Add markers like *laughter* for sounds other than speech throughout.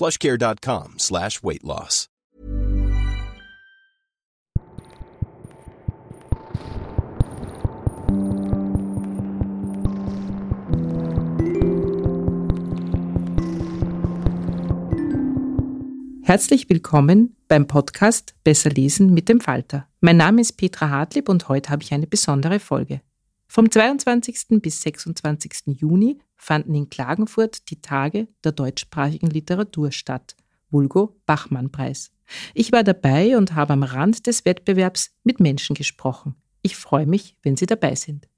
plushcare.com slash weight loss. Herzlich willkommen beim Podcast Besser lesen mit dem Falter. Mein Name ist Petra Hartlieb und heute habe ich eine besondere Folge. Vom 22. bis 26. Juni fanden in Klagenfurt die Tage der deutschsprachigen Literatur statt, Vulgo Bachmann-Preis. Ich war dabei und habe am Rand des Wettbewerbs mit Menschen gesprochen. Ich freue mich, wenn Sie dabei sind.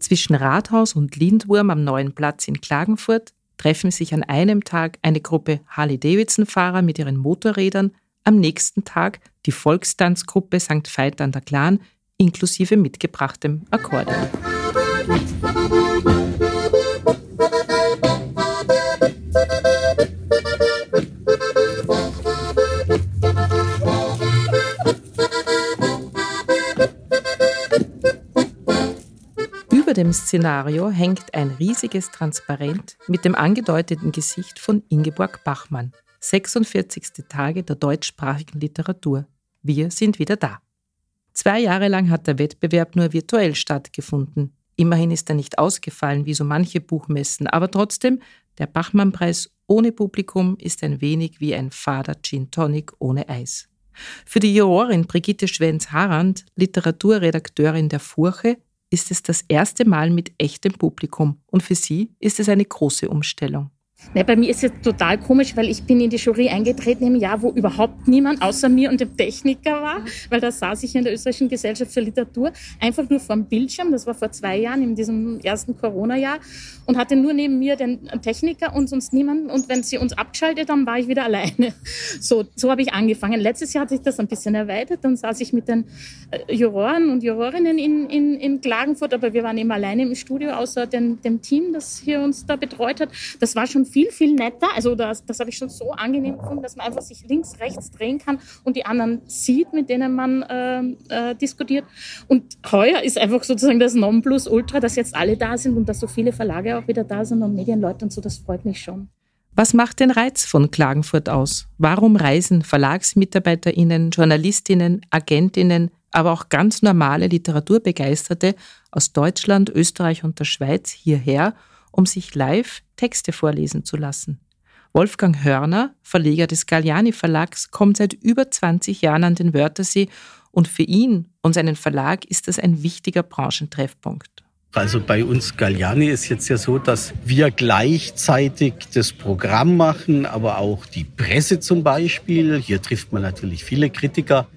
Zwischen Rathaus und Lindwurm am neuen Platz in Klagenfurt treffen sich an einem Tag eine Gruppe Harley-Davidson-Fahrer mit ihren Motorrädern, am nächsten Tag die Volkstanzgruppe St. Veit an der Glan inklusive mitgebrachtem Akkordeon. Über dem Szenario hängt ein riesiges Transparent mit dem angedeuteten Gesicht von Ingeborg Bachmann. 46. Tage der deutschsprachigen Literatur. Wir sind wieder da. Zwei Jahre lang hat der Wettbewerb nur virtuell stattgefunden. Immerhin ist er nicht ausgefallen wie so manche Buchmessen, aber trotzdem, der Bachmann-Preis ohne Publikum ist ein wenig wie ein fader Gin Tonic ohne Eis. Für die Jurorin Brigitte Schwenz-Harand, Literaturredakteurin der Furche, ist es das erste Mal mit echtem Publikum und für sie ist es eine große Umstellung. Ne, bei mir ist es total komisch, weil ich bin in die Jury eingetreten im Jahr, wo überhaupt niemand außer mir und dem Techniker war, weil da saß ich in der Österreichischen Gesellschaft für Literatur, einfach nur vor dem Bildschirm, das war vor zwei Jahren, in diesem ersten Corona-Jahr, und hatte nur neben mir den Techniker und sonst niemanden. Und wenn sie uns abgeschaltet haben, war ich wieder *laughs* alleine. So, so habe ich angefangen. Letztes Jahr hat sich das ein bisschen erweitert, dann saß ich mit den äh, Juroren und Jurorinnen in, in, in Klagenfurt, aber wir waren eben alleine im Studio, außer den, dem Team, das hier uns da betreut hat. Das war schon viel, viel netter. Also das, das habe ich schon so angenehm gefunden, dass man einfach sich links, rechts drehen kann und die anderen sieht, mit denen man äh, äh, diskutiert. Und heuer ist einfach sozusagen das Nonplusultra, dass jetzt alle da sind und dass so viele Verlage auch wieder da sind und Medienleute und so. Das freut mich schon. Was macht den Reiz von Klagenfurt aus? Warum reisen VerlagsmitarbeiterInnen, JournalistInnen, AgentInnen, aber auch ganz normale Literaturbegeisterte aus Deutschland, Österreich und der Schweiz hierher, um sich live Texte vorlesen zu lassen. Wolfgang Hörner, Verleger des Galliani Verlags, kommt seit über 20 Jahren an den Wörthersee und für ihn und seinen Verlag ist das ein wichtiger Branchentreffpunkt. Also bei uns Galliani ist jetzt ja so, dass wir gleichzeitig das Programm machen, aber auch die Presse zum Beispiel. Hier trifft man natürlich viele Kritiker.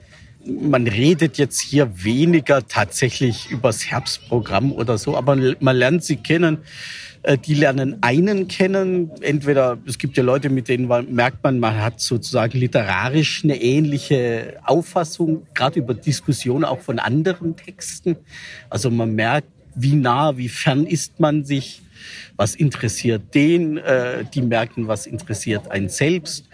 Man redet jetzt hier weniger tatsächlich übers Herbstprogramm oder so, aber man lernt sie kennen. Äh, die lernen einen kennen. Entweder es gibt ja Leute, mit denen man, merkt man, man hat sozusagen literarisch eine ähnliche Auffassung, gerade über Diskussionen auch von anderen Texten. Also man merkt, wie nah, wie fern ist man sich, was interessiert den, äh, die merken, was interessiert einen selbst.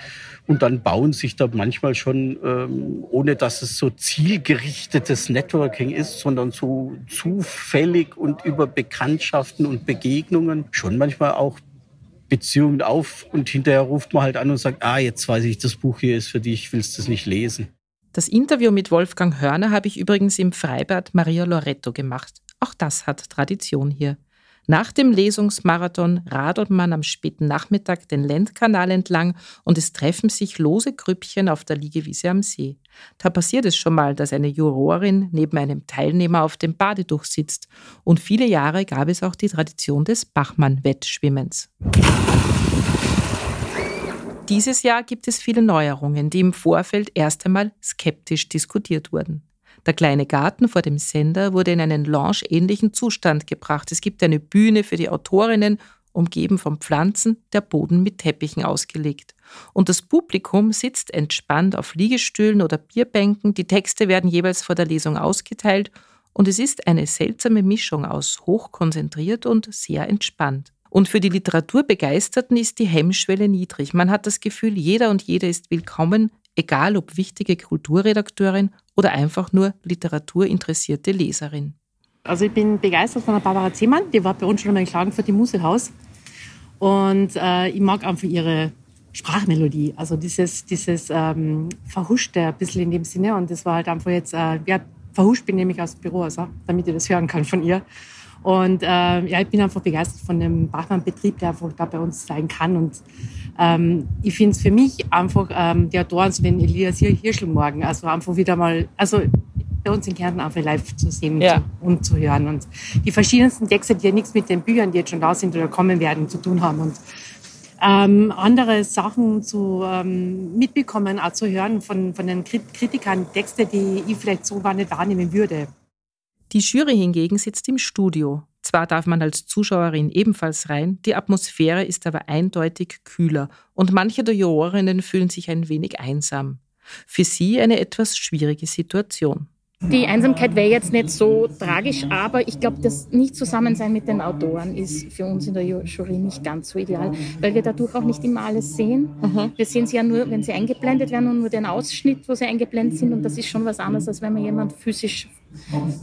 Und dann bauen sich da manchmal schon, ähm, ohne dass es so zielgerichtetes Networking ist, sondern so zufällig und über Bekanntschaften und Begegnungen schon manchmal auch Beziehungen auf und hinterher ruft man halt an und sagt, ah, jetzt weiß ich, das Buch hier ist für dich, willst du es nicht lesen. Das Interview mit Wolfgang Hörner habe ich übrigens im Freibad Maria Loretto gemacht. Auch das hat Tradition hier. Nach dem Lesungsmarathon radelt man am späten Nachmittag den Lendkanal entlang und es treffen sich lose Grüppchen auf der Liegewiese am See. Da passiert es schon mal, dass eine Jurorin neben einem Teilnehmer auf dem Badetuch sitzt. Und viele Jahre gab es auch die Tradition des Bachmann-Wettschwimmens. Dieses Jahr gibt es viele Neuerungen, die im Vorfeld erst einmal skeptisch diskutiert wurden. Der kleine Garten vor dem Sender wurde in einen lounge-ähnlichen Zustand gebracht. Es gibt eine Bühne für die Autorinnen, umgeben von Pflanzen, der Boden mit Teppichen ausgelegt. Und das Publikum sitzt entspannt auf Liegestühlen oder Bierbänken. Die Texte werden jeweils vor der Lesung ausgeteilt und es ist eine seltsame Mischung aus hochkonzentriert und sehr entspannt. Und für die Literaturbegeisterten ist die Hemmschwelle niedrig. Man hat das Gefühl, jeder und jede ist willkommen, egal ob wichtige Kulturredakteurin oder einfach nur literaturinteressierte Leserin. Also ich bin begeistert von der Barbara Zehmann, die war bei uns schon einmal in Klagenfurt im Musehaus. Und äh, ich mag einfach ihre Sprachmelodie, also dieses, dieses ähm, Verhuschte ein bisschen in dem Sinne. Und das war halt einfach jetzt, äh, ja, verhuscht bin nämlich aus dem Büro, also, damit ich das hören kann von ihr. Und äh, ja, ich bin einfach begeistert von dem Bachmann-Betrieb, der einfach da bei uns sein kann. Und ähm, ich finde es für mich einfach ähm, die Autoren, den Elias Hirschelmorgen, also einfach wieder mal, also bei uns in Kärnten einfach live zu sehen ja. und zu hören. Und die verschiedensten Texte, die ja nichts mit den Büchern, die jetzt schon da sind oder kommen werden, zu tun haben. Und ähm, andere Sachen zu ähm, mitbekommen, auch zu hören von, von den Kritikern, Texte, die ich vielleicht so gar nicht wahrnehmen würde. Die Jury hingegen sitzt im Studio. Zwar darf man als Zuschauerin ebenfalls rein, die Atmosphäre ist aber eindeutig kühler und manche der Jurorinnen fühlen sich ein wenig einsam. Für sie eine etwas schwierige Situation. Die Einsamkeit wäre jetzt nicht so tragisch, aber ich glaube, das Nicht-Zusammensein mit den Autoren ist für uns in der Jury nicht ganz so ideal, weil wir dadurch auch nicht immer alles sehen. Mhm. Wir sehen sie ja nur, wenn sie eingeblendet werden und nur den Ausschnitt, wo sie eingeblendet sind und das ist schon was anderes, als wenn man jemand physisch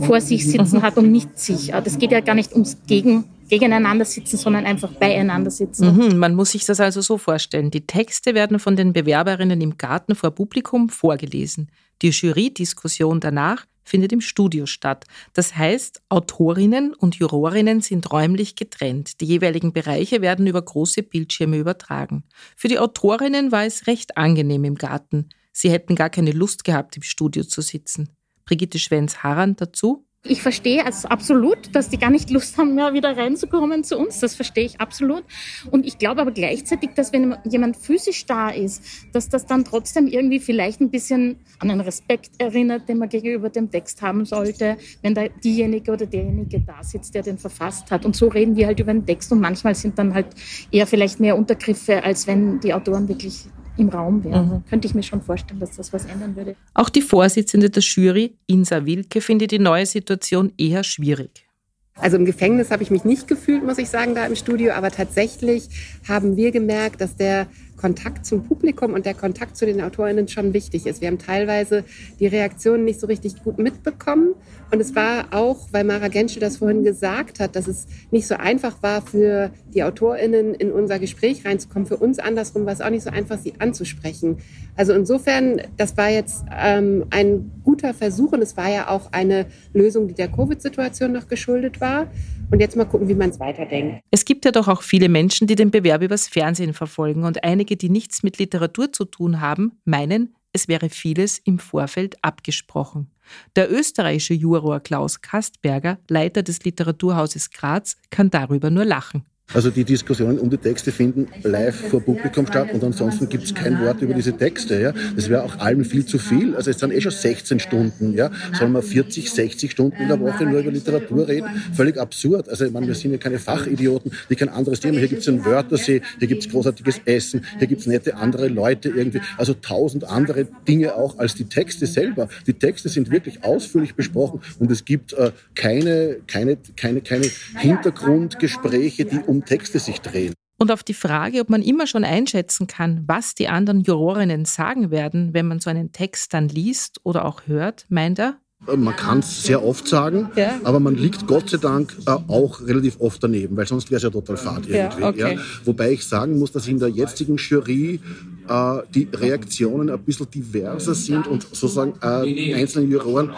vor sich sitzen mhm. hat und nicht sich. Das geht ja gar nicht ums Gegen, gegeneinander sitzen, sondern einfach beieinander sitzen. Mhm, man muss sich das also so vorstellen. Die Texte werden von den Bewerberinnen im Garten vor Publikum vorgelesen. Die Jury-Diskussion danach findet im Studio statt. Das heißt, Autorinnen und Jurorinnen sind räumlich getrennt. Die jeweiligen Bereiche werden über große Bildschirme übertragen. Für die Autorinnen war es recht angenehm im Garten. Sie hätten gar keine Lust gehabt, im Studio zu sitzen. Brigitte Schwenz-Harran dazu. Ich verstehe also absolut, dass die gar nicht Lust haben, mehr wieder reinzukommen zu uns. Das verstehe ich absolut. Und ich glaube aber gleichzeitig, dass wenn jemand physisch da ist, dass das dann trotzdem irgendwie vielleicht ein bisschen an einen Respekt erinnert, den man gegenüber dem Text haben sollte, wenn da diejenige oder derjenige da sitzt, der den verfasst hat. Und so reden wir halt über den Text und manchmal sind dann halt eher vielleicht mehr Untergriffe, als wenn die Autoren wirklich im Raum wäre. Mhm. Könnte ich mir schon vorstellen, dass das was ändern würde. Auch die Vorsitzende der Jury, Insa Wilke, findet die neue Situation eher schwierig. Also im Gefängnis habe ich mich nicht gefühlt, muss ich sagen, da im Studio. Aber tatsächlich haben wir gemerkt, dass der Kontakt zum Publikum und der Kontakt zu den AutorInnen schon wichtig ist. Wir haben teilweise die Reaktionen nicht so richtig gut mitbekommen. Und es war auch, weil Mara Genschel das vorhin gesagt hat, dass es nicht so einfach war für die AutorInnen in unser Gespräch reinzukommen. Für uns andersrum war es auch nicht so einfach, sie anzusprechen. Also insofern, das war jetzt ähm, ein guter Versuch und es war ja auch eine Lösung, die der Covid-Situation noch geschuldet war. Und jetzt mal gucken, wie man es weiterdenkt. Es gibt ja doch auch viele Menschen, die den Bewerb übers Fernsehen verfolgen. Und einige, die nichts mit Literatur zu tun haben, meinen, es wäre vieles im Vorfeld abgesprochen. Der österreichische Juror Klaus Kastberger, Leiter des Literaturhauses Graz, kann darüber nur lachen. Also die Diskussionen um die Texte finden live vor Publikum statt und ansonsten gibt es kein Wort über diese Texte. Ja. Das wäre auch allem viel zu viel. Also es sind eh schon 16 Stunden. Ja. Sollen wir 40, 60 Stunden in der Woche nur über Literatur reden? Völlig absurd. Also ich meine, wir sind ja keine Fachidioten, die kein anderes Thema. Hier gibt es einen Wörtersee, hier gibt es großartiges Essen, hier gibt es nette andere Leute irgendwie. Also tausend andere Dinge auch als die Texte selber. Die Texte sind wirklich ausführlich besprochen und es gibt äh, keine, keine, keine, keine Hintergrundgespräche, die um Texte sich drehen. Und auf die Frage, ob man immer schon einschätzen kann, was die anderen Jurorinnen sagen werden, wenn man so einen Text dann liest oder auch hört, meint er, man kann es sehr oft sagen, ja. aber man liegt Gott sei Dank äh, auch relativ oft daneben, weil sonst wäre es ja total fad irgendwie. Ja, okay. ja. Wobei ich sagen muss, dass in der jetzigen Jury äh, die Reaktionen ein bisschen diverser sind und sozusagen äh, einzelne Juroren,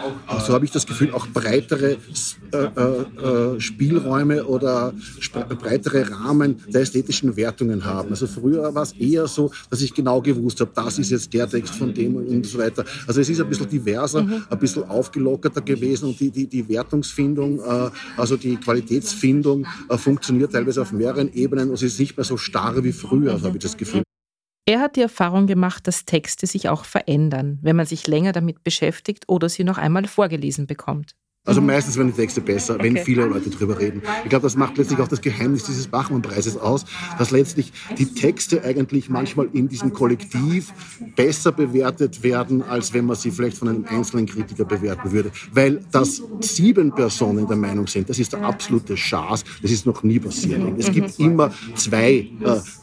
so habe ich das Gefühl, auch breitere äh, äh, Spielräume oder breitere Rahmen der ästhetischen Wertungen haben. Also früher war es eher so, dass ich genau gewusst habe, das ist jetzt der Text von dem und so weiter. Also es ist ein bisschen diverser, mhm. ein bisschen aufgelockerter gewesen und die, die, die Wertungsfindung, äh, also die Qualitätsfindung funktioniert teilweise auf mehreren Ebenen und es ist nicht mehr so starr wie früher, so habe ich das Gefühl. Er hat die Erfahrung gemacht, dass Texte sich auch verändern, wenn man sich länger damit beschäftigt oder sie noch einmal vorgelesen bekommt. Also mhm. meistens werden die Texte besser, okay. wenn viele Leute drüber reden. Ich glaube, das macht letztlich auch das Geheimnis dieses Bachmann-Preises aus, dass letztlich die Texte eigentlich manchmal in diesem Kollektiv besser bewertet werden, als wenn man sie vielleicht von einem einzelnen Kritiker bewerten würde. Weil dass sieben Personen der Meinung sind, das ist der absolute Schaß, das ist noch nie passiert. Es gibt immer zwei, äh,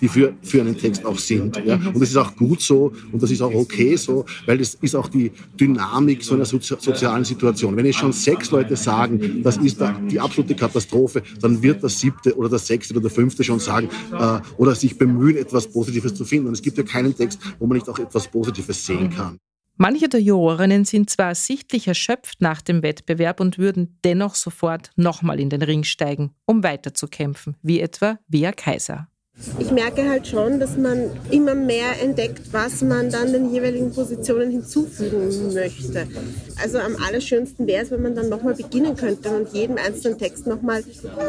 die für, für einen Text auch sind. Ja? Und das ist auch gut so und das ist auch okay so, weil das ist auch die Dynamik so einer sozialen Situation. Wenn es schon sechs Leute sagen, das ist die absolute Katastrophe, dann wird der siebte oder der sechste oder der fünfte schon sagen äh, oder sich bemühen, etwas Positives zu finden. Und es gibt ja keinen Text, wo man nicht auch etwas Positives sehen kann. Manche der Jurorinnen sind zwar sichtlich erschöpft nach dem Wettbewerb und würden dennoch sofort nochmal in den Ring steigen, um weiterzukämpfen, wie etwa Bea Kaiser. Ich merke halt schon, dass man immer mehr entdeckt, was man dann den jeweiligen Positionen hinzufügen möchte. Also am allerschönsten wäre es, wenn man dann nochmal beginnen könnte und jedem einzelnen Text nochmal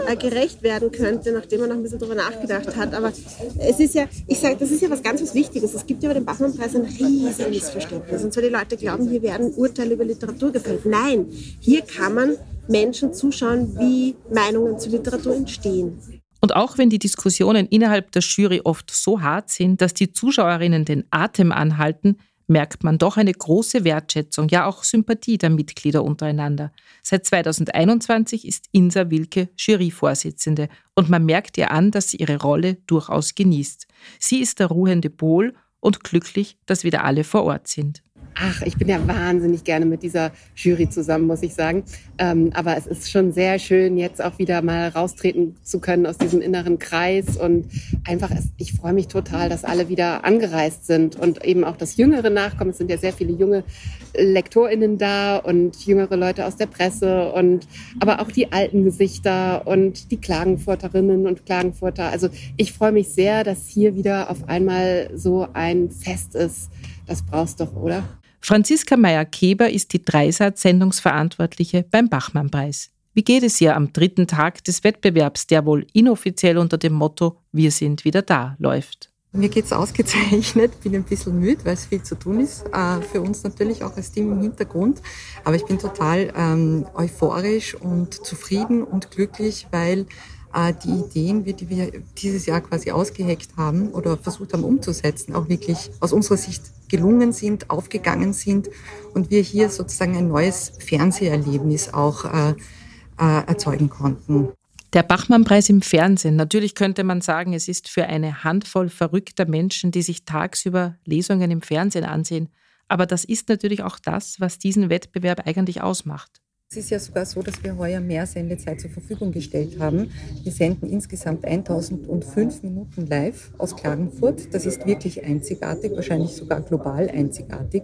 äh, gerecht werden könnte, nachdem man noch ein bisschen darüber nachgedacht hat. Aber es ist ja, ich sage, das ist ja was ganz was Wichtiges. Es gibt ja bei dem Bachmann-Preis ein riesiges Missverständnis. Und zwar die Leute glauben, hier werden Urteile über Literatur gefällt. Nein, hier kann man Menschen zuschauen, wie Meinungen zur Literatur entstehen. Und auch wenn die Diskussionen innerhalb der Jury oft so hart sind, dass die Zuschauerinnen den Atem anhalten, merkt man doch eine große Wertschätzung, ja auch Sympathie der Mitglieder untereinander. Seit 2021 ist Insa Wilke Juryvorsitzende und man merkt ihr an, dass sie ihre Rolle durchaus genießt. Sie ist der ruhende Pol und glücklich, dass wieder alle vor Ort sind. Ach, ich bin ja wahnsinnig gerne mit dieser Jury zusammen, muss ich sagen. Ähm, aber es ist schon sehr schön, jetzt auch wieder mal raustreten zu können aus diesem inneren Kreis. Und einfach, ich freue mich total, dass alle wieder angereist sind und eben auch das Jüngere nachkommen. Es sind ja sehr viele junge LektorInnen da und jüngere Leute aus der Presse und aber auch die alten Gesichter und die Klagenfurterinnen und Klagenfurter. Also ich freue mich sehr, dass hier wieder auf einmal so ein Fest ist. Das brauchst doch, oder? Franziska Meyer-Keber ist die Dreisat-Sendungsverantwortliche beim Bachmann-Preis. Wie geht es ihr am dritten Tag des Wettbewerbs, der wohl inoffiziell unter dem Motto Wir sind wieder da läuft? Mir geht es ausgezeichnet, bin ein bisschen müde, weil es viel zu tun ist. Äh, für uns natürlich auch als Team im Hintergrund. Aber ich bin total ähm, euphorisch und zufrieden und glücklich, weil die Ideen, die wir dieses Jahr quasi ausgeheckt haben oder versucht haben umzusetzen, auch wirklich aus unserer Sicht gelungen sind, aufgegangen sind und wir hier sozusagen ein neues Fernseherlebnis auch äh, äh, erzeugen konnten. Der Bachmann-Preis im Fernsehen. Natürlich könnte man sagen, es ist für eine Handvoll verrückter Menschen, die sich tagsüber Lesungen im Fernsehen ansehen. Aber das ist natürlich auch das, was diesen Wettbewerb eigentlich ausmacht. Es ist ja sogar so, dass wir heuer mehr Sendezeit zur Verfügung gestellt haben. Wir senden insgesamt 1005 Minuten live aus Klagenfurt. Das ist wirklich einzigartig, wahrscheinlich sogar global einzigartig.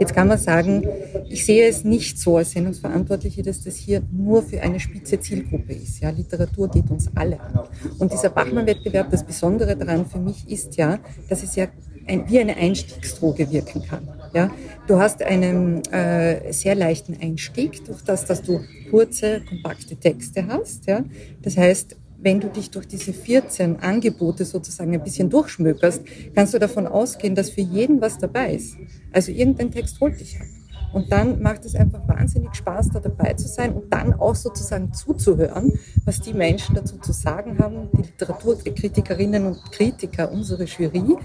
Jetzt kann man sagen, ich sehe es nicht so als Sendungsverantwortliche, dass das hier nur für eine spitze Zielgruppe ist. Ja, Literatur geht uns alle an. Und dieser Bachmann-Wettbewerb, das Besondere daran für mich ist ja, dass es ja ein, wie eine Einstiegsdroge wirken kann. Ja? Du hast einen äh, sehr leichten Einstieg durch das, dass du kurze, kompakte Texte hast. Ja? Das heißt, wenn du dich durch diese 14 Angebote sozusagen ein bisschen durchschmökerst, kannst du davon ausgehen, dass für jeden was dabei ist. Also irgendein Text holt dich ab. Und dann macht es einfach wahnsinnig Spaß, da dabei zu sein und dann auch sozusagen zuzuhören, was die Menschen dazu zu sagen haben, die Literaturkritikerinnen und Kritiker, unsere Jury,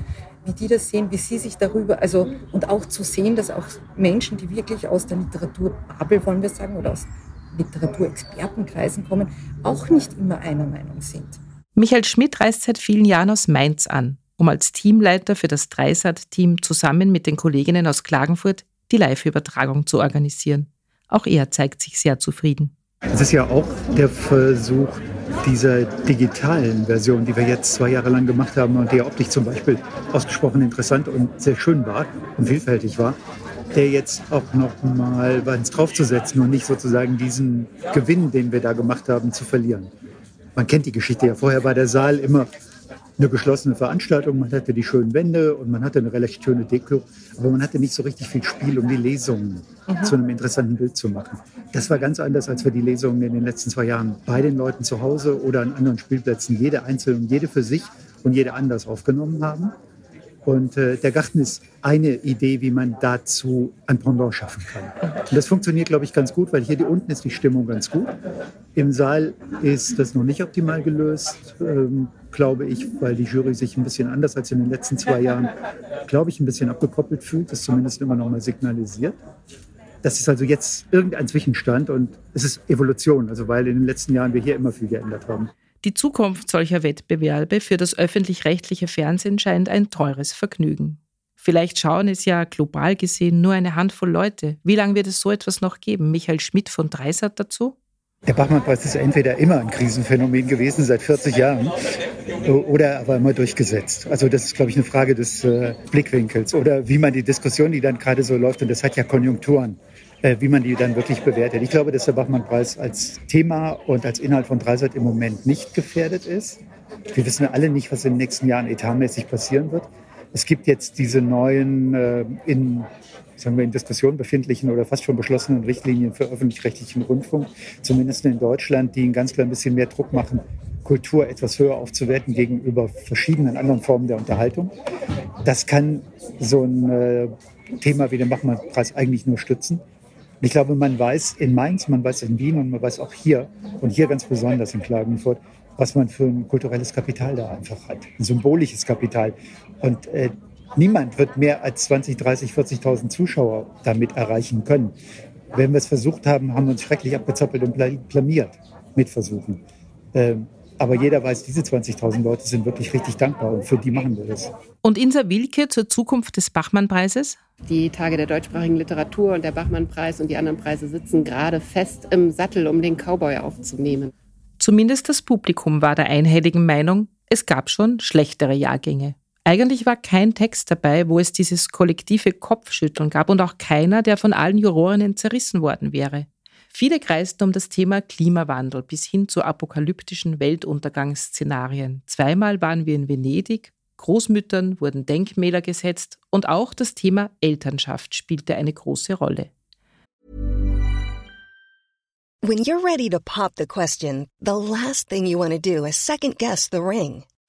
wie die das sehen, wie sie sich darüber, also und auch zu sehen, dass auch Menschen, die wirklich aus der Literaturbubble, wollen wir sagen, oder aus Literaturexpertenkreisen kommen, auch nicht immer einer Meinung sind. Michael Schmidt reist seit vielen Jahren aus Mainz an, um als Teamleiter für das Dreisat-Team zusammen mit den Kolleginnen aus Klagenfurt die Live-Übertragung zu organisieren. Auch er zeigt sich sehr zufrieden. Es ist ja auch der Versuch dieser digitalen Version, die wir jetzt zwei Jahre lang gemacht haben und die optisch zum Beispiel ausgesprochen interessant und sehr schön war und vielfältig war, der jetzt auch noch mal was draufzusetzen und nicht sozusagen diesen Gewinn, den wir da gemacht haben, zu verlieren. Man kennt die Geschichte ja. Vorher war der Saal immer eine geschlossene Veranstaltung. Man hatte die schönen Wände und man hatte eine relativ schöne Deko, aber man hatte nicht so richtig viel Spiel, um die Lesungen mhm. zu einem interessanten Bild zu machen. Das war ganz anders, als wir die Lesungen in den letzten zwei Jahren bei den Leuten zu Hause oder an anderen Spielplätzen, jede einzeln und jede für sich und jede anders aufgenommen haben. Und äh, der Garten ist eine Idee, wie man dazu ein Pendant schaffen kann. Und das funktioniert, glaube ich, ganz gut, weil hier unten ist die Stimmung ganz gut. Im Saal ist das noch nicht optimal gelöst, ähm, glaube ich, weil die Jury sich ein bisschen anders als in den letzten zwei Jahren, glaube ich, ein bisschen abgekoppelt fühlt, das zumindest immer noch mal signalisiert. Das ist also jetzt irgendein Zwischenstand und es ist Evolution, also weil in den letzten Jahren wir hier immer viel geändert haben. Die Zukunft solcher Wettbewerbe für das öffentlich-rechtliche Fernsehen scheint ein teures Vergnügen. Vielleicht schauen es ja global gesehen nur eine Handvoll Leute. Wie lange wird es so etwas noch geben? Michael Schmidt von Dreisat dazu? Der Bachmann-Preis ist entweder immer ein Krisenphänomen gewesen, seit 40 Jahren, oder aber immer durchgesetzt. Also das ist, glaube ich, eine Frage des äh, Blickwinkels oder wie man die Diskussion, die dann gerade so läuft, und das hat ja Konjunkturen, äh, wie man die dann wirklich bewertet. Ich glaube, dass der Bachmann-Preis als Thema und als Inhalt von Dreisat im Moment nicht gefährdet ist. Wir wissen alle nicht, was in den nächsten Jahren etatmäßig passieren wird. Es gibt jetzt diese neuen äh, in, sagen wir, in Diskussion befindlichen oder fast schon beschlossenen Richtlinien für öffentlich-rechtlichen Rundfunk, zumindest in Deutschland, die ein ganz klein bisschen mehr Druck machen, Kultur etwas höher aufzuwerten gegenüber verschiedenen anderen Formen der Unterhaltung. Das kann so ein äh, Thema wie den Bachmann-Preis eigentlich nur stützen. Ich glaube, man weiß in Mainz, man weiß in Wien und man weiß auch hier und hier ganz besonders in Klagenfurt, was man für ein kulturelles Kapital da einfach hat. Ein symbolisches Kapital. Und äh, niemand wird mehr als 20, 30, 40.000 Zuschauer damit erreichen können. Wenn wir es versucht haben, haben wir uns schrecklich abgezappelt und blamiert mit Versuchen. Ähm, aber jeder weiß, diese 20.000 Leute sind wirklich richtig dankbar und für die machen wir das. Und Insa Wilke zur Zukunft des Bachmann-Preises? Die Tage der deutschsprachigen Literatur und der Bachmann-Preis und die anderen Preise sitzen gerade fest im Sattel, um den Cowboy aufzunehmen. Zumindest das Publikum war der einhelligen Meinung, es gab schon schlechtere Jahrgänge. Eigentlich war kein Text dabei, wo es dieses kollektive Kopfschütteln gab und auch keiner, der von allen Jurorinnen zerrissen worden wäre. Viele kreisten um das Thema Klimawandel bis hin zu apokalyptischen Weltuntergangsszenarien. Zweimal waren wir in Venedig, Großmüttern wurden Denkmäler gesetzt und auch das Thema Elternschaft spielte eine große Rolle. When you're ready to pop the question, the last thing you want to do is second guess the ring.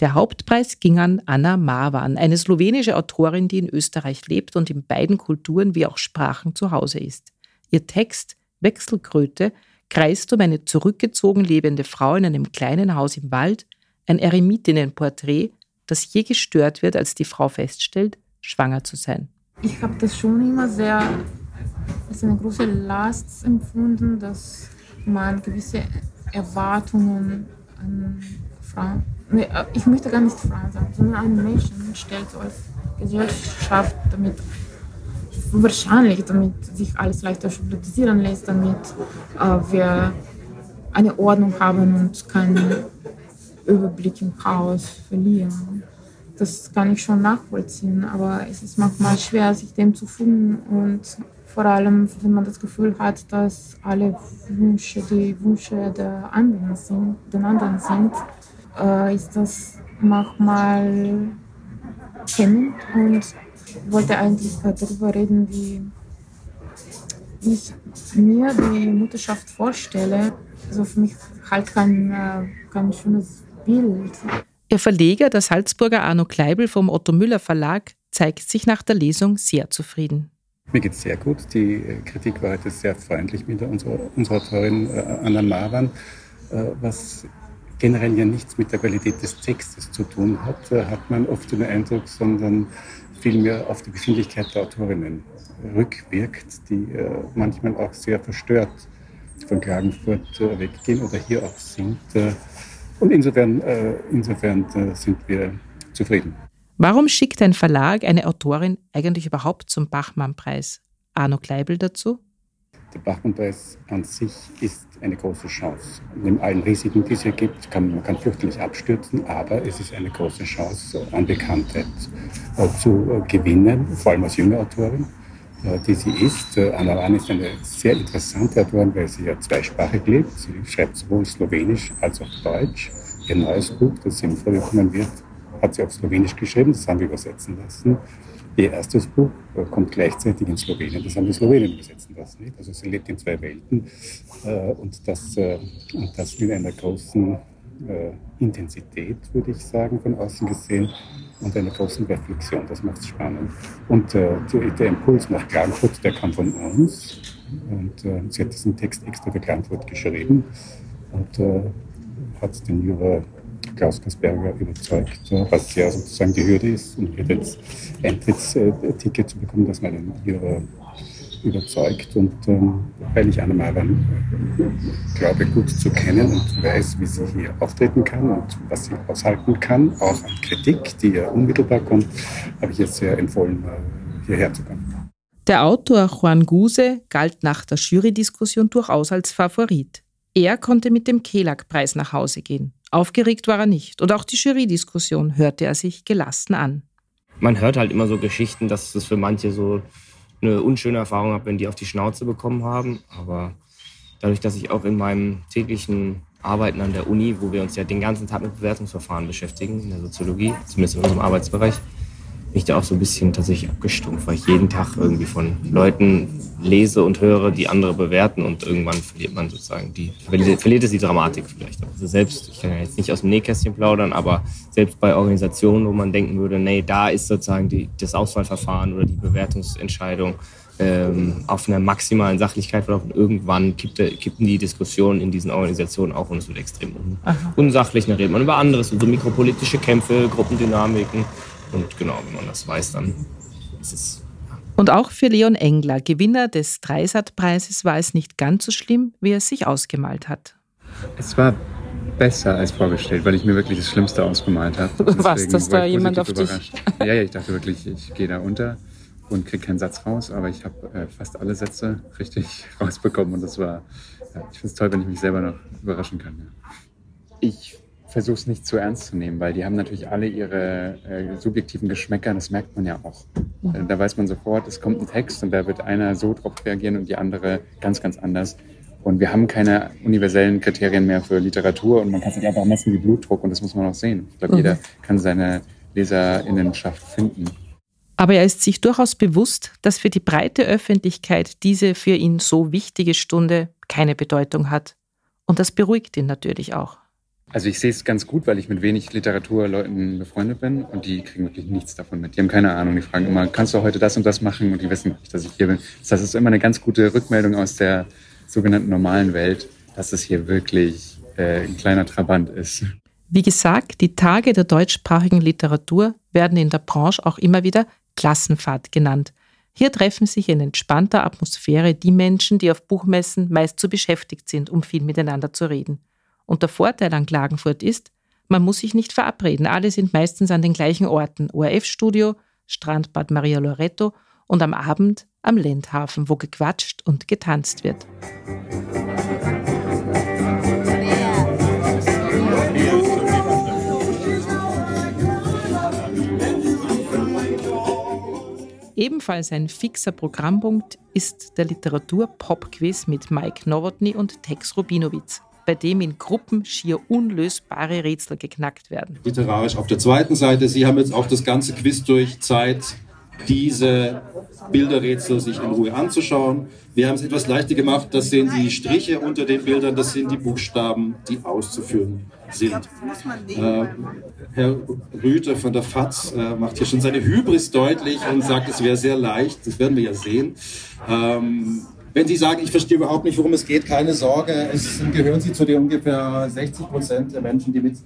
Der Hauptpreis ging an Anna Marwan, eine slowenische Autorin, die in Österreich lebt und in beiden Kulturen wie auch Sprachen zu Hause ist. Ihr Text Wechselkröte kreist um eine zurückgezogen lebende Frau in einem kleinen Haus im Wald, ein Eremitinnenporträt, das je gestört wird, als die Frau feststellt, schwanger zu sein. Ich habe das schon immer sehr als eine große Last empfunden, dass man gewisse Erwartungen an Frauen, ich möchte gar nicht Frauen sagen, sondern an Menschen stellt so als Gesellschaft damit wahrscheinlich, damit sich alles leichter schubladisieren lässt, damit äh, wir eine Ordnung haben und keinen Überblick im Chaos verlieren. das kann ich schon nachvollziehen, aber es ist manchmal schwer, sich dem zu fügen und vor allem, wenn man das Gefühl hat, dass alle Wünsche die Wünsche der anderen sind, den anderen sind, äh, ist das manchmal hemmend und wollte eigentlich darüber reden, wie ich mir die Mutterschaft vorstelle. Also für mich halt kein, äh, kein schönes Bild. Ihr Verleger, der Salzburger Arno Kleibel vom Otto Müller Verlag, zeigt sich nach der Lesung sehr zufrieden. Mir geht es sehr gut. Die äh, Kritik war heute sehr freundlich mit unserer, unserer Autorin äh, Anna Marwan, was generell ja nichts mit der Qualität des Textes zu tun hat, hat man oft den Eindruck, sondern vielmehr auf die Befindlichkeit der Autorinnen rückwirkt, die manchmal auch sehr verstört von Klagenfurt weggehen oder hier auch sind. Und insofern, insofern sind wir zufrieden. Warum schickt ein Verlag eine Autorin eigentlich überhaupt zum Bachmann-Preis? Arno Kleibel dazu? Der Bachmann-Preis an sich ist eine große Chance. Neben allen Risiken, die es hier gibt, kann man kann fürchterlich abstürzen, aber es ist eine große Chance, an Bekanntheit äh, zu äh, gewinnen, vor allem als junge Autorin, äh, die sie ist. Anna Rahn ist eine sehr interessante Autorin, weil sie ja zweisprachig lebt. Sie schreibt sowohl Slowenisch als auch Deutsch. Ihr neues Buch, das im Frühjahr kommen wird, hat sie auf Slowenisch geschrieben, das haben wir übersetzen lassen. Ihr erstes Buch äh, kommt gleichzeitig in Slowenien, das haben wir Slowenien übersetzen lassen. Also sie lebt in zwei Welten äh, und das, äh, und das mit einer großen Intensität, würde ich sagen, von außen gesehen und einer großen Reflexion. Das macht es spannend. Und äh, der Impuls nach Klagenfurt, der kam von uns. Und äh, sie hat diesen Text extra für Klagenfurt geschrieben und äh, hat den Jura Klaus Kasperger überzeugt, was ja sozusagen die Hürde ist, um hier jetzt Eintrittsticket zu bekommen, dass man den Ihrer überzeugt. Und ähm, weil ich Anna Marwan glaube, gut zu kennen und weiß, wie sie hier auftreten kann und was sie aushalten kann, auch an Kritik, die ja unmittelbar kommt, habe ich jetzt sehr empfohlen, äh, hierher zu kommen. Der Autor Juan Guse galt nach der Jury-Diskussion durchaus als Favorit. Er konnte mit dem Kelag-Preis nach Hause gehen. Aufgeregt war er nicht. Und auch die Jury-Diskussion hörte er sich gelassen an. Man hört halt immer so Geschichten, dass es für manche so eine unschöne Erfahrung hat, wenn die auf die Schnauze bekommen haben. Aber dadurch, dass ich auch in meinem täglichen Arbeiten an der Uni, wo wir uns ja den ganzen Tag mit Bewertungsverfahren beschäftigen, in der Soziologie, zumindest in unserem Arbeitsbereich, bin ich da auch so ein bisschen tatsächlich abgestumpft, weil ich jeden Tag irgendwie von Leuten lese und höre, die andere bewerten und irgendwann verliert man sozusagen die, verliert es die Dramatik vielleicht. Also selbst, ich kann ja jetzt nicht aus dem Nähkästchen plaudern, aber selbst bei Organisationen, wo man denken würde, nee, da ist sozusagen die, das Auswahlverfahren oder die Bewertungsentscheidung ähm, auf einer maximalen Sachlichkeit verlaufen. Irgendwann kippte, kippen die Diskussionen in diesen Organisationen auch und es wird extrem un unsachlich. Dann redet man über anderes, so mikropolitische Kämpfe, Gruppendynamiken. Und genau, wenn man das weiß, dann ist es. Und auch für Leon Engler, Gewinner des Dreisat-Preises, war es nicht ganz so schlimm, wie er es sich ausgemalt hat. Es war besser als vorgestellt, weil ich mir wirklich das Schlimmste ausgemalt habe. Was, dass da jemand auf dich... ja, ja, ich dachte wirklich, ich gehe da unter und kriege keinen Satz raus, aber ich habe äh, fast alle Sätze richtig *laughs* rausbekommen und das war, ja, ich finde es toll, wenn ich mich selber noch überraschen kann. Ja. Ich versuche es nicht zu ernst zu nehmen, weil die haben natürlich alle ihre äh, subjektiven Geschmäcker, das merkt man ja auch. Mhm. Da weiß man sofort, es kommt ein Text und da wird einer so drauf reagieren und die andere ganz, ganz anders. Und wir haben keine universellen Kriterien mehr für Literatur und man kann sich einfach messen wie Blutdruck und das muss man auch sehen. Ich glaube, mhm. jeder kann seine Leserinnenschaft finden. Aber er ist sich durchaus bewusst, dass für die breite Öffentlichkeit diese für ihn so wichtige Stunde keine Bedeutung hat. Und das beruhigt ihn natürlich auch. Also ich sehe es ganz gut, weil ich mit wenig Literaturleuten befreundet bin und die kriegen wirklich nichts davon mit. Die haben keine Ahnung. Die fragen immer, kannst du heute das und das machen? Und die wissen nicht, dass ich hier bin. Das ist immer eine ganz gute Rückmeldung aus der sogenannten normalen Welt, dass es hier wirklich äh, ein kleiner Trabant ist. Wie gesagt, die Tage der deutschsprachigen Literatur werden in der Branche auch immer wieder Klassenfahrt genannt. Hier treffen sich in entspannter Atmosphäre die Menschen, die auf Buchmessen meist zu beschäftigt sind, um viel miteinander zu reden. Und der Vorteil an Klagenfurt ist, man muss sich nicht verabreden. Alle sind meistens an den gleichen Orten. ORF-Studio, Strandbad Maria Loretto und am Abend am Lendhafen, wo gequatscht und getanzt wird. Ebenfalls ein fixer Programmpunkt ist der Literatur-Pop-Quiz mit Mike Nowotny und Tex Rubinowitz, bei dem in Gruppen schier unlösbare Rätsel geknackt werden. Literarisch auf der zweiten Seite. Sie haben jetzt auch das ganze Quiz durch Zeit, diese Bilderrätsel sich in Ruhe anzuschauen. Wir haben es etwas leichter gemacht. Das sind die Striche unter den Bildern, das sind die Buchstaben, die auszuführen sind. Äh, Herr Rüther von der FAZ äh, macht hier schon seine Hybris deutlich und sagt, es wäre sehr leicht. Das werden wir ja sehen. Ähm, wenn Sie sagen, ich verstehe überhaupt nicht, worum es geht, keine Sorge. Es gehören Sie zu den ungefähr 60 Prozent der Menschen, die mit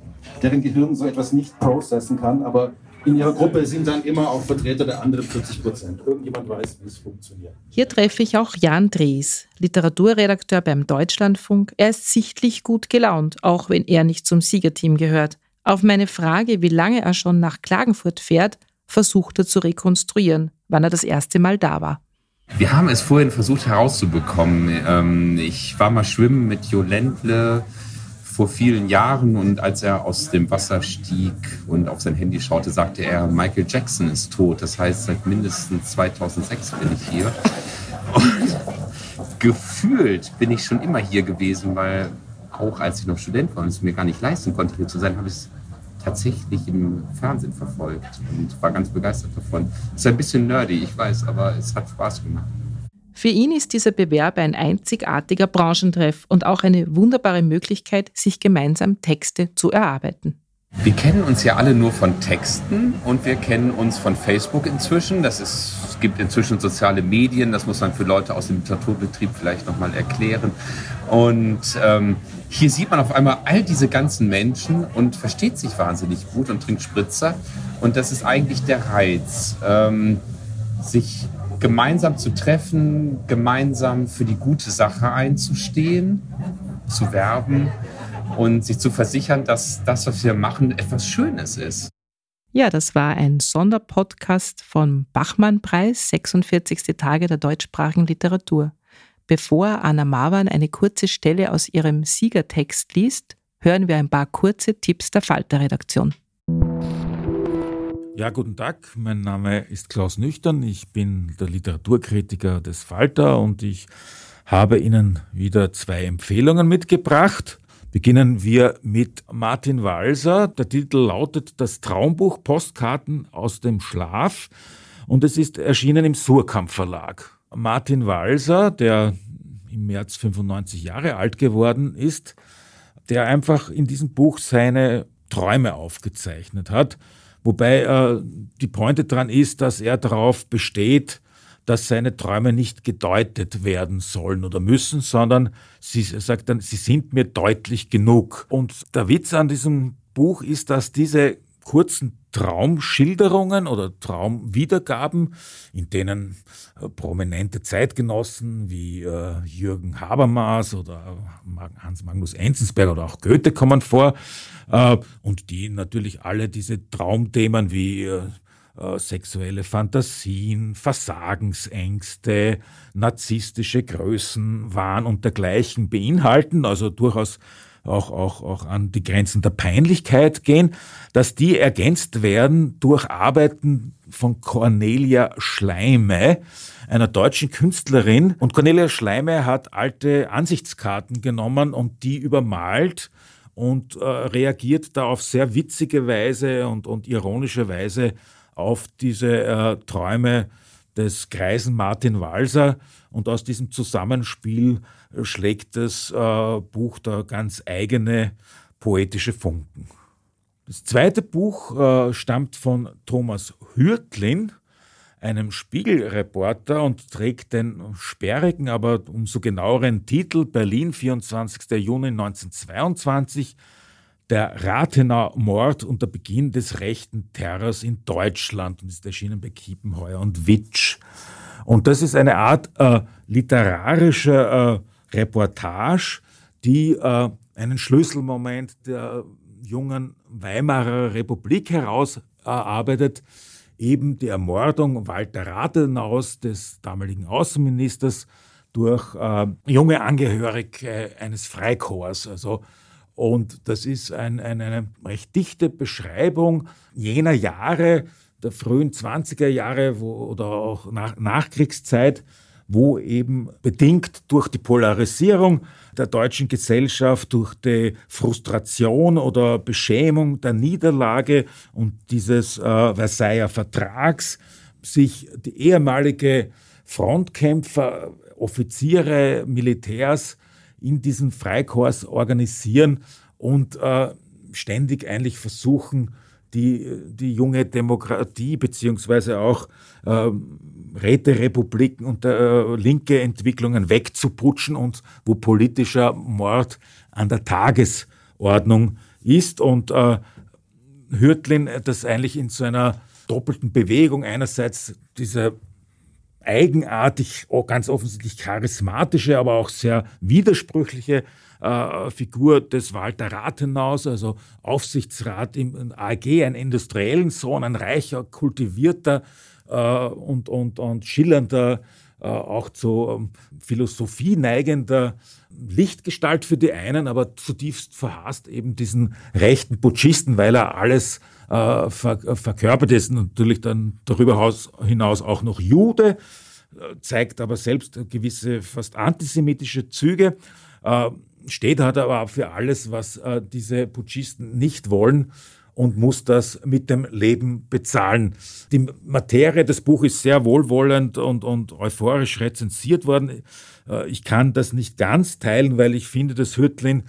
deren Gehirn so etwas nicht processen kann. Aber in ihrer Gruppe sind dann immer auch Vertreter der anderen 40 Prozent. Irgendjemand weiß, wie es funktioniert. Hier treffe ich auch Jan Drees, Literaturredakteur beim Deutschlandfunk. Er ist sichtlich gut gelaunt, auch wenn er nicht zum Siegerteam gehört. Auf meine Frage, wie lange er schon nach Klagenfurt fährt, versucht er zu rekonstruieren, wann er das erste Mal da war. Wir haben es vorhin versucht herauszubekommen. Ähm, ich war mal schwimmen mit Jo Ländle vor vielen Jahren und als er aus dem Wasser stieg und auf sein Handy schaute, sagte er, Michael Jackson ist tot. Das heißt, seit mindestens 2006 bin ich hier. Und *laughs* gefühlt bin ich schon immer hier gewesen, weil auch als ich noch Student war und es mir gar nicht leisten konnte, hier zu sein, habe ich es tatsächlich im Fernsehen verfolgt und war ganz begeistert davon. Ist ein bisschen nerdy, ich weiß, aber es hat Spaß gemacht. Für ihn ist dieser Bewerb ein einzigartiger Branchentreff und auch eine wunderbare Möglichkeit, sich gemeinsam Texte zu erarbeiten. Wir kennen uns ja alle nur von Texten und wir kennen uns von Facebook inzwischen. Das ist, es gibt inzwischen soziale Medien, das muss man für Leute aus dem Literaturbetrieb vielleicht nochmal erklären. Und ähm, hier sieht man auf einmal all diese ganzen Menschen und versteht sich wahnsinnig gut und trinkt Spritzer. Und das ist eigentlich der Reiz, ähm, sich gemeinsam zu treffen, gemeinsam für die gute Sache einzustehen, zu werben und sich zu versichern, dass das, was wir machen, etwas Schönes ist. Ja, das war ein Sonderpodcast vom Bachmann-Preis, 46. Tage der deutschsprachigen Literatur. Bevor Anna Marwan eine kurze Stelle aus ihrem Siegertext liest, hören wir ein paar kurze Tipps der Falter-Redaktion. Ja, guten Tag. Mein Name ist Klaus Nüchtern. Ich bin der Literaturkritiker des Falter und ich habe Ihnen wieder zwei Empfehlungen mitgebracht. Beginnen wir mit Martin Walser. Der Titel lautet Das Traumbuch Postkarten aus dem Schlaf und es ist erschienen im Surkamp Verlag. Martin Walser, der im März 95 Jahre alt geworden ist, der einfach in diesem Buch seine Träume aufgezeichnet hat Wobei äh, die Pointe daran ist, dass er darauf besteht, dass seine Träume nicht gedeutet werden sollen oder müssen, sondern sie sagt dann, sie sind mir deutlich genug. Und der Witz an diesem Buch ist, dass diese kurzen Traumschilderungen oder Traumwiedergaben, in denen äh, prominente Zeitgenossen wie äh, Jürgen Habermas oder Hans Magnus Enzensberger oder auch Goethe kommen vor äh, und die natürlich alle diese Traumthemen wie sexuelle Fantasien, Versagensängste, narzisstische Größen, Wahn und dergleichen beinhalten, also durchaus auch, auch, auch an die Grenzen der Peinlichkeit gehen, dass die ergänzt werden durch Arbeiten von Cornelia Schleime, einer deutschen Künstlerin. Und Cornelia Schleime hat alte Ansichtskarten genommen und die übermalt und äh, reagiert da auf sehr witzige Weise und, und ironische Weise auf diese äh, Träume des greisen Martin Walser. Und aus diesem Zusammenspiel äh, schlägt das äh, Buch da ganz eigene poetische Funken. Das zweite Buch äh, stammt von Thomas Hürtlin, einem Spiegelreporter und trägt den sperrigen, aber umso genaueren Titel Berlin, 24. Juni 1922, der Rathenau Mord und der Beginn des rechten Terrors in Deutschland und ist erschienen bei Kiepenheuer und Witsch. Und das ist eine Art äh, literarischer äh, Reportage, die äh, einen Schlüsselmoment der jungen Weimarer Republik herausarbeitet, eben die Ermordung Walter Rathenaus, des damaligen Außenministers, durch äh, junge Angehörige eines Freikorps. Also, und das ist ein, ein, eine recht dichte Beschreibung jener Jahre, der frühen 20er Jahre wo, oder auch nach, Nachkriegszeit, wo eben bedingt durch die Polarisierung der deutschen Gesellschaft, durch die Frustration oder Beschämung der Niederlage und dieses äh, Versailler Vertrags sich die ehemalige Frontkämpfer, Offiziere, Militärs in diesen Freikorps organisieren und äh, ständig eigentlich versuchen, die, die junge Demokratie beziehungsweise auch äh, Räterepubliken und äh, linke Entwicklungen wegzuputschen und wo politischer Mord an der Tagesordnung ist. Und äh, Hürtlin das eigentlich in so einer doppelten Bewegung einerseits diese eigenartig, ganz offensichtlich charismatische, aber auch sehr widersprüchliche äh, Figur des Walter Rathenhaus, also Aufsichtsrat im AG, ein industriellen Sohn, ein reicher, kultivierter äh, und, und, und schillernder, äh, auch zu ähm, Philosophie neigender Lichtgestalt für die einen, aber zutiefst verhasst eben diesen rechten Putschisten, weil er alles äh, ver verkörpert ist. Natürlich dann darüber hinaus auch noch Jude, äh, zeigt aber selbst gewisse fast antisemitische Züge. Äh, steht hat aber für alles, was diese Putschisten nicht wollen und muss das mit dem Leben bezahlen. Die Materie des Buches ist sehr wohlwollend und, und euphorisch rezensiert worden. Ich kann das nicht ganz teilen, weil ich finde, dass Hüttlin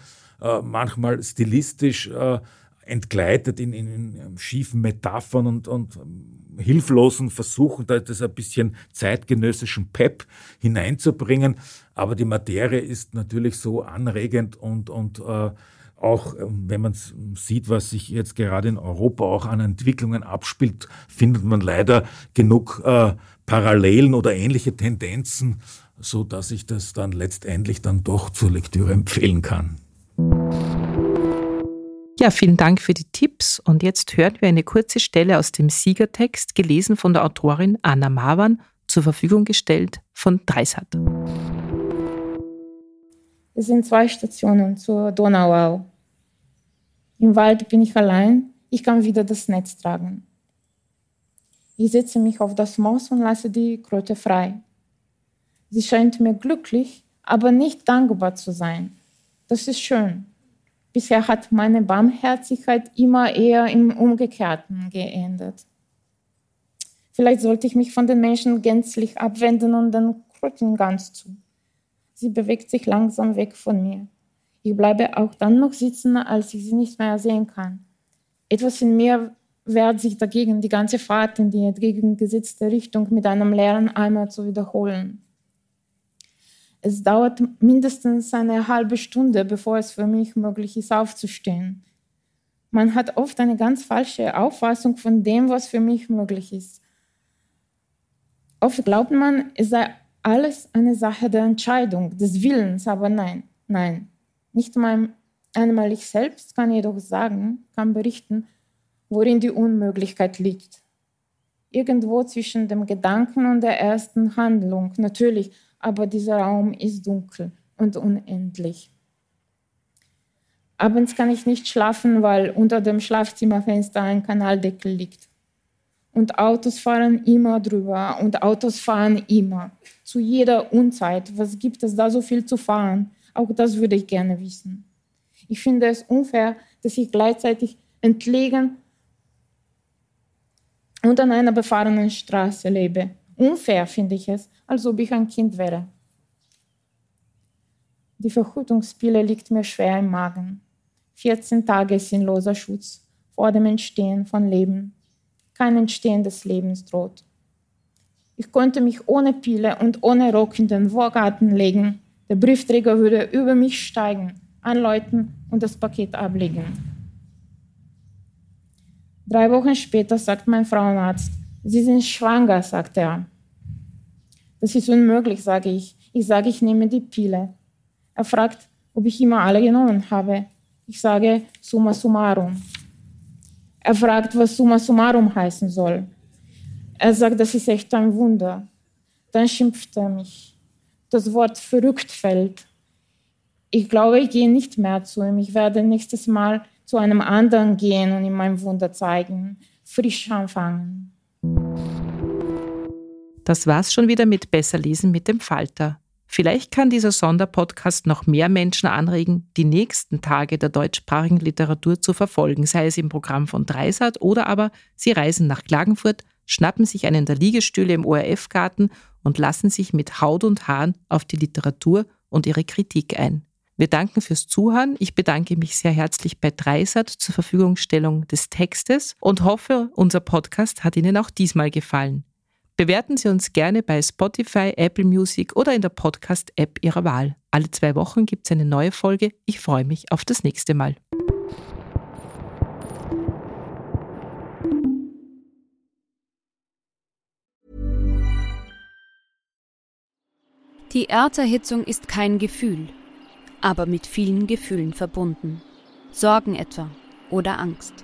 manchmal stilistisch entgleitet in, in, in, schiefen Metaphern und, und hilflosen Versuchen, da das ein bisschen zeitgenössischen Pep hineinzubringen. Aber die Materie ist natürlich so anregend und, und äh, auch ähm, wenn man sieht, was sich jetzt gerade in Europa auch an Entwicklungen abspielt, findet man leider genug äh, Parallelen oder ähnliche Tendenzen, so dass ich das dann letztendlich dann doch zur Lektüre empfehlen kann. Ja, vielen Dank für die Tipps. Und jetzt hören wir eine kurze Stelle aus dem Siegertext, gelesen von der Autorin Anna Mawan, zur Verfügung gestellt von Dreisat. Es sind zwei Stationen zur Donauau. Im Wald bin ich allein, ich kann wieder das Netz tragen. Ich setze mich auf das Moos und lasse die Kröte frei. Sie scheint mir glücklich, aber nicht dankbar zu sein. Das ist schön. Bisher hat meine Barmherzigkeit immer eher im Umgekehrten geendet. Vielleicht sollte ich mich von den Menschen gänzlich abwenden und den Kröten ganz zu. Sie bewegt sich langsam weg von mir. Ich bleibe auch dann noch sitzen, als ich sie nicht mehr sehen kann. Etwas in mir wehrt sich dagegen, die ganze Fahrt in die entgegengesetzte Richtung mit einem leeren Eimer zu wiederholen. Es dauert mindestens eine halbe Stunde, bevor es für mich möglich ist, aufzustehen. Man hat oft eine ganz falsche Auffassung von dem, was für mich möglich ist. Oft glaubt man, es sei alles eine Sache der Entscheidung, des Willens, aber nein, nein. Nicht mal einmal ich selbst kann jedoch sagen, kann berichten, worin die Unmöglichkeit liegt. Irgendwo zwischen dem Gedanken und der ersten Handlung, natürlich, aber dieser Raum ist dunkel und unendlich. Abends kann ich nicht schlafen, weil unter dem Schlafzimmerfenster ein Kanaldeckel liegt. Und Autos fahren immer drüber und Autos fahren immer. Zu jeder Unzeit. Was gibt es da so viel zu fahren? Auch das würde ich gerne wissen. Ich finde es unfair, dass ich gleichzeitig entlegen und an einer befahrenen Straße lebe. Unfair finde ich es, als ob ich ein Kind wäre. Die Verhütungspille liegt mir schwer im Magen. 14 Tage sinnloser Schutz vor dem Entstehen von Leben. Kein Entstehen des Lebens droht. Ich konnte mich ohne Pille und ohne Rock in den Vorgarten legen. Der Briefträger würde über mich steigen, anläuten und das Paket ablegen. Drei Wochen später sagt mein Frauenarzt, Sie sind schwanger, sagt er. Das ist unmöglich, sage ich. Ich sage, ich nehme die Pille. Er fragt, ob ich immer alle genommen habe. Ich sage summa summarum. Er fragt, was summa summarum heißen soll. Er sagt, das ist echt ein Wunder. Dann schimpft er mich. Das Wort verrückt fällt. Ich glaube, ich gehe nicht mehr zu ihm. Ich werde nächstes Mal zu einem anderen gehen und ihm mein Wunder zeigen. Frisch anfangen. Das war's schon wieder mit Besser lesen mit dem Falter. Vielleicht kann dieser Sonderpodcast noch mehr Menschen anregen, die nächsten Tage der deutschsprachigen Literatur zu verfolgen, sei es im Programm von Dreisat oder aber sie reisen nach Klagenfurt, schnappen sich einen der Liegestühle im ORF-Garten und lassen sich mit Haut und Haaren auf die Literatur und ihre Kritik ein. Wir danken fürs Zuhören. Ich bedanke mich sehr herzlich bei Dreisat zur Verfügungstellung des Textes und hoffe, unser Podcast hat Ihnen auch diesmal gefallen. Bewerten Sie uns gerne bei Spotify, Apple Music oder in der Podcast-App Ihrer Wahl. Alle zwei Wochen gibt es eine neue Folge. Ich freue mich auf das nächste Mal. Die Erderhitzung ist kein Gefühl, aber mit vielen Gefühlen verbunden. Sorgen etwa oder Angst.